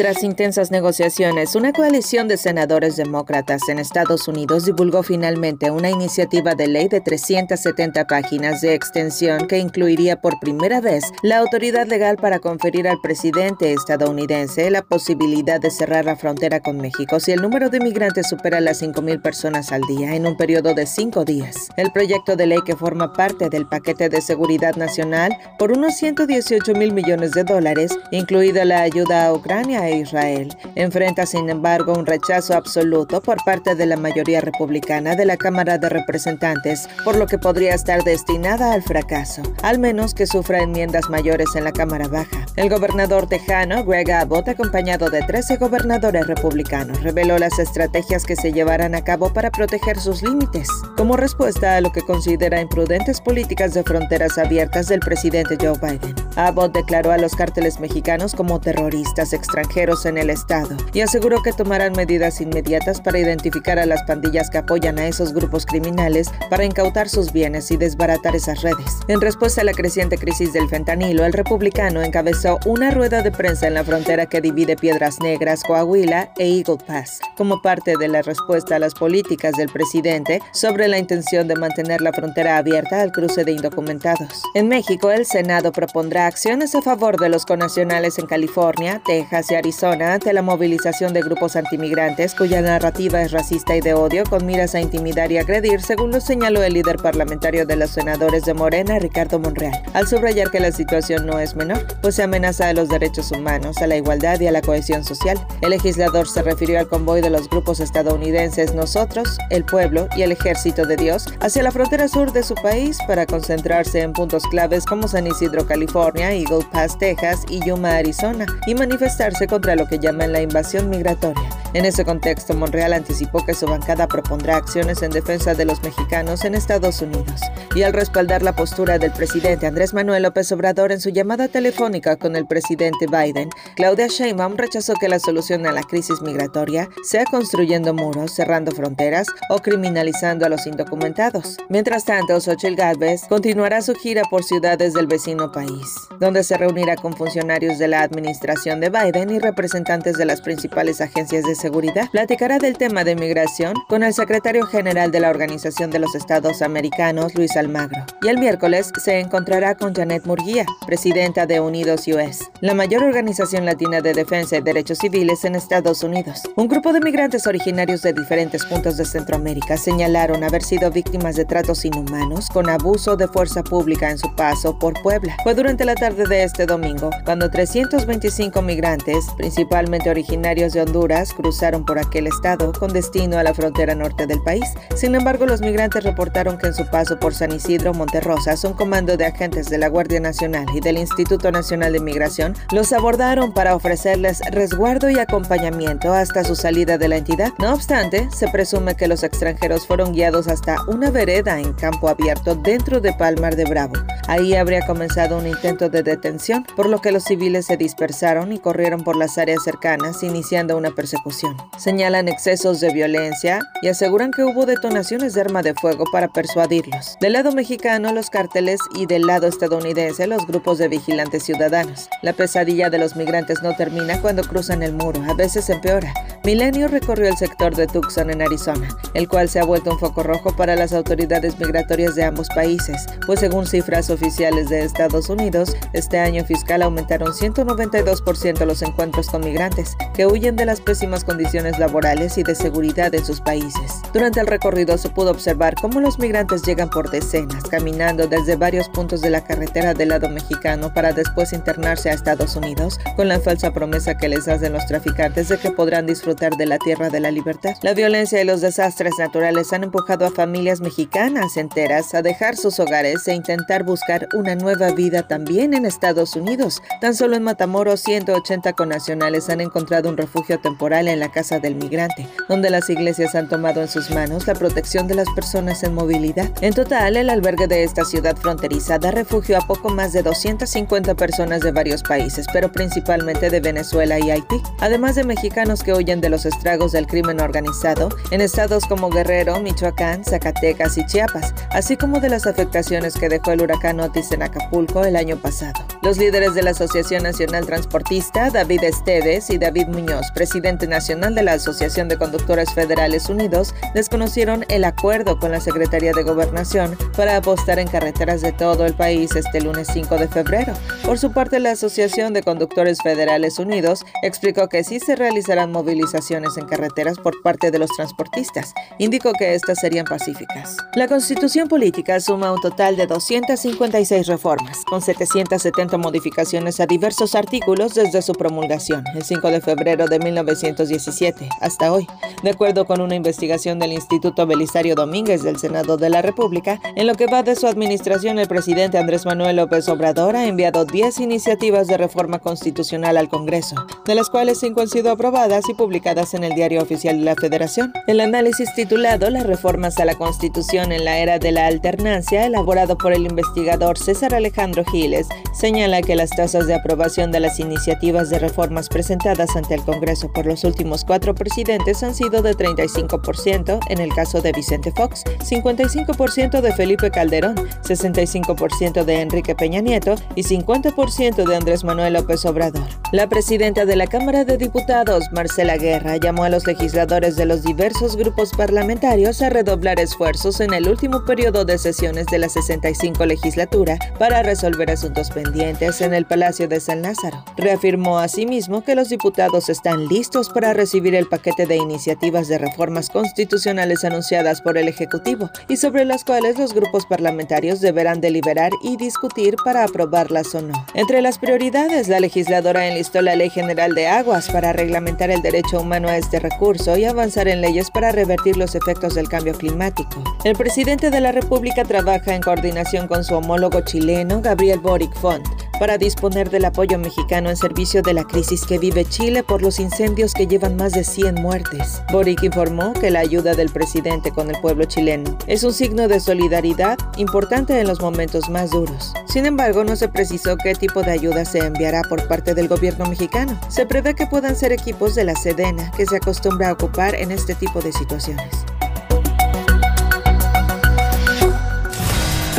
Tras intensas negociaciones, una coalición de senadores demócratas en Estados Unidos divulgó finalmente una iniciativa de ley de 370 páginas de extensión que incluiría por primera vez la autoridad legal para conferir al presidente estadounidense la posibilidad de cerrar la frontera con México si el número de migrantes supera las 5.000 personas al día en un periodo de cinco días. El proyecto de ley que forma parte del paquete de seguridad nacional por unos 118 mil millones de dólares, incluida la ayuda a Ucrania Israel. Enfrenta, sin embargo, un rechazo absoluto por parte de la mayoría republicana de la Cámara de Representantes, por lo que podría estar destinada al fracaso, al menos que sufra enmiendas mayores en la Cámara Baja. El gobernador tejano, Greg Abbott, acompañado de 13 gobernadores republicanos, reveló las estrategias que se llevarán a cabo para proteger sus límites, como respuesta a lo que considera imprudentes políticas de fronteras abiertas del presidente Joe Biden. Abbott declaró a los cárteles mexicanos como terroristas extranjeros en el Estado y aseguró que tomarán medidas inmediatas para identificar a las pandillas que apoyan a esos grupos criminales para incautar sus bienes y desbaratar esas redes. En respuesta a la creciente crisis del fentanilo, el republicano encabezó una rueda de prensa en la frontera que divide Piedras Negras, Coahuila e Eagle Pass, como parte de la respuesta a las políticas del presidente sobre la intención de mantener la frontera abierta al cruce de indocumentados. En México, el Senado propondrá acciones a favor de los conacionales en California, Texas y Arizona ante la movilización de grupos antimigrantes cuya narrativa es racista y de odio con miras a intimidar y agredir, según lo señaló el líder parlamentario de los senadores de Morena, Ricardo Monreal, al subrayar que la situación no es menor, pues se amenaza a los derechos humanos, a la igualdad y a la cohesión social. El legislador se refirió al convoy de los grupos estadounidenses Nosotros, el Pueblo y el Ejército de Dios hacia la frontera sur de su país para concentrarse en puntos claves como San Isidro, California, Eagle Pass, Texas y Yuma, Arizona, y manifestarse contra lo que llaman la invasión migratoria. En ese contexto, Monreal anticipó que su bancada propondrá acciones en defensa de los mexicanos en Estados Unidos. Y al respaldar la postura del presidente Andrés Manuel López Obrador en su llamada telefónica con el presidente Biden, Claudia Sheinbaum rechazó que la solución a la crisis migratoria sea construyendo muros, cerrando fronteras o criminalizando a los indocumentados. Mientras tanto, Xochitl Gálvez continuará su gira por ciudades del vecino país, donde se reunirá con funcionarios de la administración de Biden y representantes de las principales agencias de seguridad, platicará del tema de migración con el secretario general de la Organización de los Estados Americanos, Luis Almagro. Y el miércoles se encontrará con Janet Murguía, presidenta de Unidos US, la mayor organización latina de defensa de derechos civiles en Estados Unidos. Un grupo de migrantes originarios de diferentes puntos de Centroamérica señalaron haber sido víctimas de tratos inhumanos con abuso de fuerza pública en su paso por Puebla. Fue durante la tarde de este domingo cuando 325 migrantes principalmente originarios de Honduras, cruzaron por aquel estado con destino a la frontera norte del país. Sin embargo, los migrantes reportaron que en su paso por San Isidro, Monterrosas, un comando de agentes de la Guardia Nacional y del Instituto Nacional de Migración los abordaron para ofrecerles resguardo y acompañamiento hasta su salida de la entidad. No obstante, se presume que los extranjeros fueron guiados hasta una vereda en campo abierto dentro de Palmar de Bravo. Ahí habría comenzado un intento de detención, por lo que los civiles se dispersaron y corrieron por las áreas cercanas, iniciando una persecución. Señalan excesos de violencia y aseguran que hubo detonaciones de arma de fuego para persuadirlos. Del lado mexicano, los cárteles y del lado estadounidense, los grupos de vigilantes ciudadanos. La pesadilla de los migrantes no termina cuando cruzan el muro, a veces empeora. Milenio recorrió el sector de Tucson en Arizona, el cual se ha vuelto un foco rojo para las autoridades migratorias de ambos países, pues según cifras oficiales de Estados Unidos, este año fiscal aumentaron 192% los encuentros con migrantes que huyen de las pésimas condiciones laborales y de seguridad en sus países. Durante el recorrido se pudo observar cómo los migrantes llegan por decenas, caminando desde varios puntos de la carretera del lado mexicano para después internarse a Estados Unidos con la falsa promesa que les hacen los traficantes de que podrán disfrutar de la tierra de la libertad. La violencia y los desastres naturales han empujado a familias mexicanas enteras a dejar sus hogares e intentar buscar una nueva vida también en Estados Unidos. Tan solo en Matamoros, 180 connacionales han encontrado un refugio temporal en la Casa del Migrante, donde las iglesias han tomado en sus manos la protección de las personas en movilidad. En total, el albergue de esta ciudad fronteriza da refugio a poco más de 250 personas de varios países, pero principalmente de Venezuela y Haití, además de mexicanos que huyen de los estragos del crimen organizado en estados como Guerrero, Michoacán, Zacatecas y Chiapas, así como de las afectaciones que dejó el huracán Otis en Acapulco el año pasado. Los líderes de la Asociación Nacional Transportista, David Esteves y David Muñoz, presidente nacional de la Asociación de Conductores Federales Unidos, desconocieron el acuerdo con la Secretaría de Gobernación para apostar en carreteras de todo el país este lunes 5 de febrero. Por su parte, la Asociación de Conductores Federales Unidos explicó que sí se realizarán movilizaciones en carreteras por parte de los transportistas. Indicó que estas serían pacíficas. La Constitución Política suma un total de 256 reformas, con 770 modificaciones a diversos artículos desde su promulgación, el 5 de febrero de 1917, hasta hoy. De acuerdo con una investigación del Instituto Belisario Domínguez del Senado de la República, en lo que va de su administración, el presidente Andrés Manuel López Obrador ha enviado 10 iniciativas de reforma constitucional al Congreso, de las cuales 5 han sido aprobadas y publicadas en el Diario Oficial de la Federación. El análisis titulado Las reformas a la Constitución en la era de la alternancia, elaborado por el investigador César Alejandro Giles, señala que las tasas de aprobación de las iniciativas de reformas presentadas ante el Congreso por los últimos cuatro presidentes han sido de 35% en el caso de Vicente Fox, 55% de Felipe Calderón, 65% de Enrique Peña Nieto y 50% de Andrés Manuel López Obrador. La presidenta de la Cámara de Diputados, Marcela Guerra, llamó a los legisladores de los diversos grupos parlamentarios a redoblar esfuerzos en el último periodo de sesiones de la 65 legislatura para resolver asuntos pendientes en el Palacio de San Lázaro. Reafirmó asimismo que los diputados están listos recibir el paquete de iniciativas de reformas constitucionales anunciadas por el Ejecutivo y sobre las cuales los grupos parlamentarios deberán deliberar y discutir para aprobarlas o no. Entre las prioridades, la legisladora enlistó la Ley General de Aguas para reglamentar el derecho humano a este recurso y avanzar en leyes para revertir los efectos del cambio climático. El presidente de la República trabaja en coordinación con su homólogo chileno, Gabriel Boric Font, para disponer del apoyo mexicano en servicio de la crisis que vive Chile por los incendios que llevan más de 100 muertes. Boric informó que la ayuda del presidente con el pueblo chileno es un signo de solidaridad importante en los momentos más duros. Sin embargo, no se precisó qué tipo de ayuda se enviará por parte del gobierno mexicano. Se prevé que puedan ser equipos de la Sedena, que se acostumbra a ocupar en este tipo de situaciones.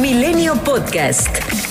Milenio Podcast.